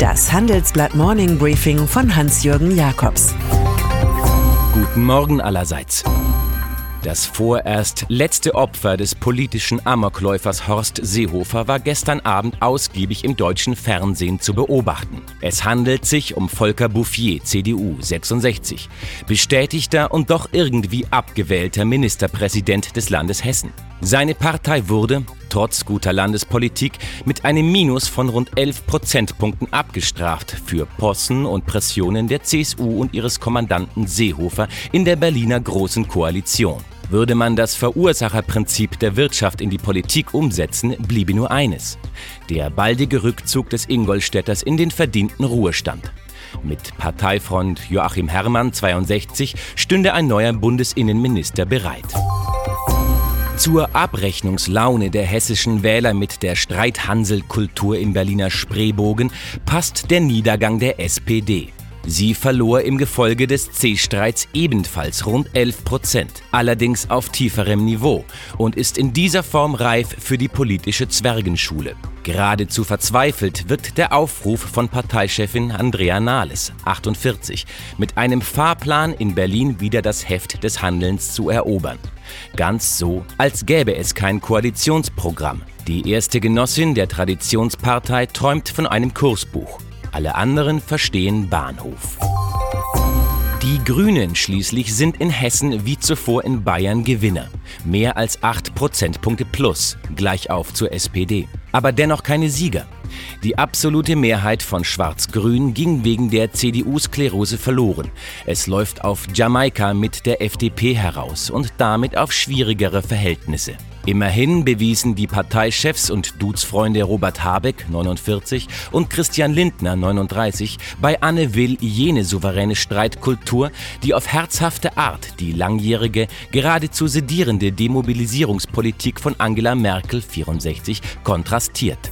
Das Handelsblatt Morning Briefing von Hans-Jürgen Jakobs. Guten Morgen allerseits. Das vorerst letzte Opfer des politischen Amokläufers Horst Seehofer war gestern Abend ausgiebig im deutschen Fernsehen zu beobachten. Es handelt sich um Volker Bouffier, CDU 66, bestätigter und doch irgendwie abgewählter Ministerpräsident des Landes Hessen. Seine Partei wurde, trotz guter Landespolitik, mit einem Minus von rund 11 Prozentpunkten abgestraft für Possen und Pressionen der CSU und ihres Kommandanten Seehofer in der Berliner Großen Koalition. Würde man das Verursacherprinzip der Wirtschaft in die Politik umsetzen, bliebe nur eines. Der baldige Rückzug des Ingolstädters in den verdienten Ruhestand. Mit Parteifreund Joachim Herrmann 62 stünde ein neuer Bundesinnenminister bereit. Zur Abrechnungslaune der hessischen Wähler mit der Streithanselkultur im Berliner Spreebogen passt der Niedergang der SPD. Sie verlor im Gefolge des C-Streits ebenfalls rund 11 Prozent, allerdings auf tieferem Niveau und ist in dieser Form reif für die politische Zwergenschule. Geradezu verzweifelt wirkt der Aufruf von Parteichefin Andrea Nahles, 48, mit einem Fahrplan in Berlin wieder das Heft des Handelns zu erobern. Ganz so, als gäbe es kein Koalitionsprogramm. Die erste Genossin der Traditionspartei träumt von einem Kursbuch. Alle anderen verstehen Bahnhof. Die Grünen schließlich sind in Hessen wie zuvor in Bayern Gewinner. Mehr als 8 Prozentpunkte plus, gleich auf zur SPD. Aber dennoch keine Sieger. Die absolute Mehrheit von Schwarz-Grün ging wegen der CDU-Sklerose verloren. Es läuft auf Jamaika mit der FDP heraus und damit auf schwierigere Verhältnisse. Immerhin bewiesen die Parteichefs und Dudesfreunde Robert Habeck 49 und Christian Lindner 39 bei Anne Will jene souveräne Streitkultur, die auf herzhafte Art die langjährige, geradezu sedierende Demobilisierungspolitik von Angela Merkel 64 kontrastiert.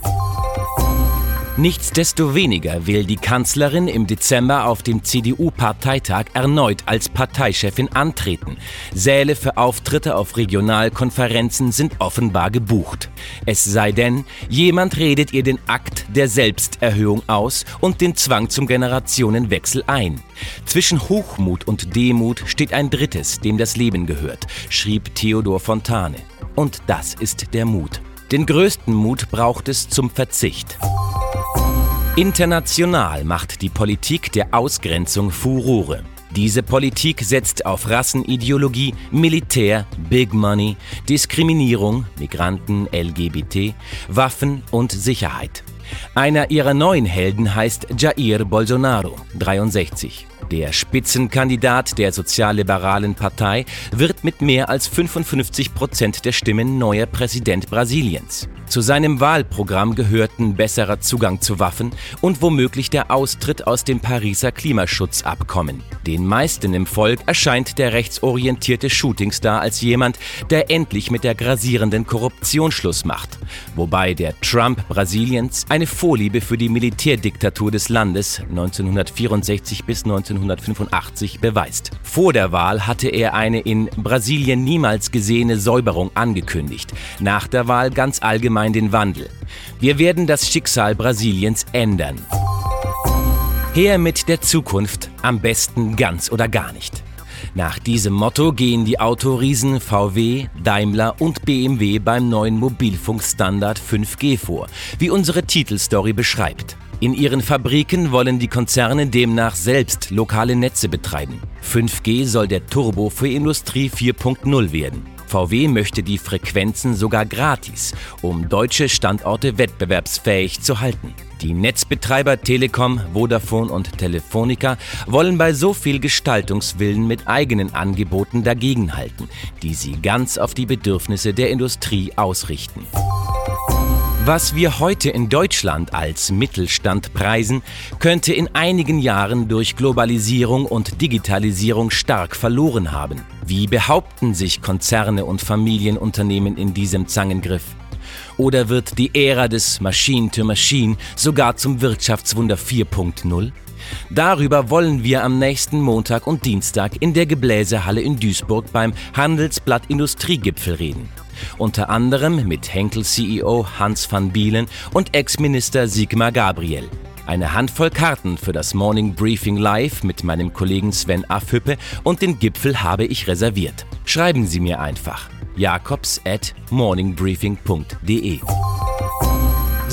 Nichtsdestoweniger will die Kanzlerin im Dezember auf dem CDU-Parteitag erneut als Parteichefin antreten. Säle für Auftritte auf Regionalkonferenzen sind offenbar gebucht. Es sei denn, jemand redet ihr den Akt der Selbsterhöhung aus und den Zwang zum Generationenwechsel ein. Zwischen Hochmut und Demut steht ein drittes, dem das Leben gehört, schrieb Theodor Fontane. Und das ist der Mut. Den größten Mut braucht es zum Verzicht. International macht die Politik der Ausgrenzung Furore. Diese Politik setzt auf Rassenideologie, Militär, Big Money, Diskriminierung, Migranten, LGBT, Waffen und Sicherheit. Einer ihrer neuen Helden heißt Jair Bolsonaro, 63. Der Spitzenkandidat der sozialliberalen Partei wird mit mehr als 55 Prozent der Stimmen neuer Präsident Brasiliens. Zu seinem Wahlprogramm gehörten besserer Zugang zu Waffen und womöglich der Austritt aus dem Pariser Klimaschutzabkommen. Den meisten im Volk erscheint der rechtsorientierte Shootingstar als jemand, der endlich mit der grasierenden Korruption Schluss macht. Wobei der Trump Brasiliens eine Vorliebe für die Militärdiktatur des Landes 1964 bis 1985 beweist. Vor der Wahl hatte er eine in Brasilien niemals gesehene Säuberung angekündigt. Nach der Wahl ganz allgemein den Wandel. Wir werden das Schicksal Brasiliens ändern. Her mit der Zukunft, am besten ganz oder gar nicht. Nach diesem Motto gehen die Autoriesen VW, Daimler und BMW beim neuen Mobilfunkstandard 5G vor, wie unsere Titelstory beschreibt. In ihren Fabriken wollen die Konzerne demnach selbst lokale Netze betreiben. 5G soll der Turbo für Industrie 4.0 werden. VW möchte die Frequenzen sogar gratis, um deutsche Standorte wettbewerbsfähig zu halten. Die Netzbetreiber Telekom, Vodafone und Telefonica wollen bei so viel Gestaltungswillen mit eigenen Angeboten dagegenhalten, die sie ganz auf die Bedürfnisse der Industrie ausrichten. Was wir heute in Deutschland als Mittelstand preisen, könnte in einigen Jahren durch Globalisierung und Digitalisierung stark verloren haben. Wie behaupten sich Konzerne und Familienunternehmen in diesem Zangengriff? Oder wird die Ära des Machine-to-Machine sogar zum Wirtschaftswunder 4.0? Darüber wollen wir am nächsten Montag und Dienstag in der Gebläsehalle in Duisburg beim Handelsblatt Industriegipfel reden. Unter anderem mit Henkel-CEO Hans van Bielen und Ex-Minister Sigmar Gabriel. Eine Handvoll Karten für das Morning Briefing Live mit meinem Kollegen Sven Affüppe und den Gipfel habe ich reserviert. Schreiben Sie mir einfach jakobs at morningbriefing.de.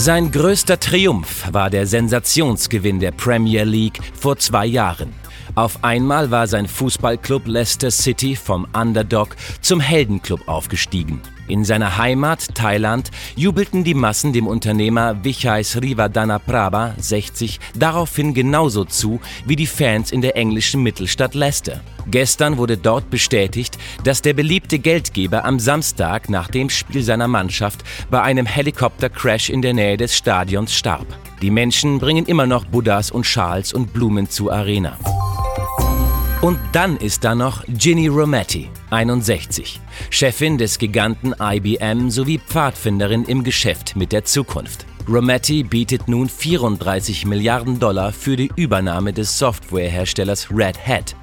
Sein größter Triumph war der Sensationsgewinn der Premier League vor zwei Jahren. Auf einmal war sein Fußballclub Leicester City vom Underdog zum Heldenclub aufgestiegen. In seiner Heimat Thailand jubelten die Massen dem Unternehmer Vichai Srivadana Prabha 60 daraufhin genauso zu wie die Fans in der englischen Mittelstadt Leicester. Gestern wurde dort bestätigt, dass der beliebte Geldgeber am Samstag nach dem Spiel seiner Mannschaft bei einem Helikoptercrash in der Nähe des Stadions starb. Die Menschen bringen immer noch Buddhas und Schals und Blumen zur Arena. Und dann ist da noch Ginny Rometty, 61, Chefin des Giganten IBM sowie Pfadfinderin im Geschäft mit der Zukunft. Rometty bietet nun 34 Milliarden Dollar für die Übernahme des Softwareherstellers Red Hat.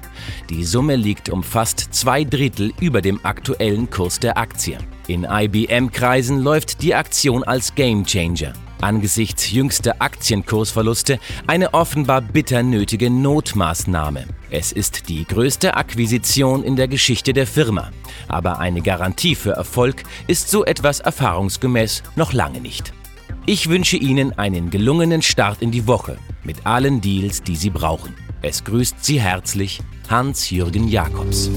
Die Summe liegt um fast zwei Drittel über dem aktuellen Kurs der Aktie. In IBM-Kreisen läuft die Aktion als Gamechanger. Angesichts jüngster Aktienkursverluste eine offenbar bitter nötige Notmaßnahme. Es ist die größte Akquisition in der Geschichte der Firma. Aber eine Garantie für Erfolg ist so etwas erfahrungsgemäß noch lange nicht. Ich wünsche Ihnen einen gelungenen Start in die Woche mit allen Deals, die Sie brauchen. Es grüßt Sie herzlich Hans-Jürgen Jakobs.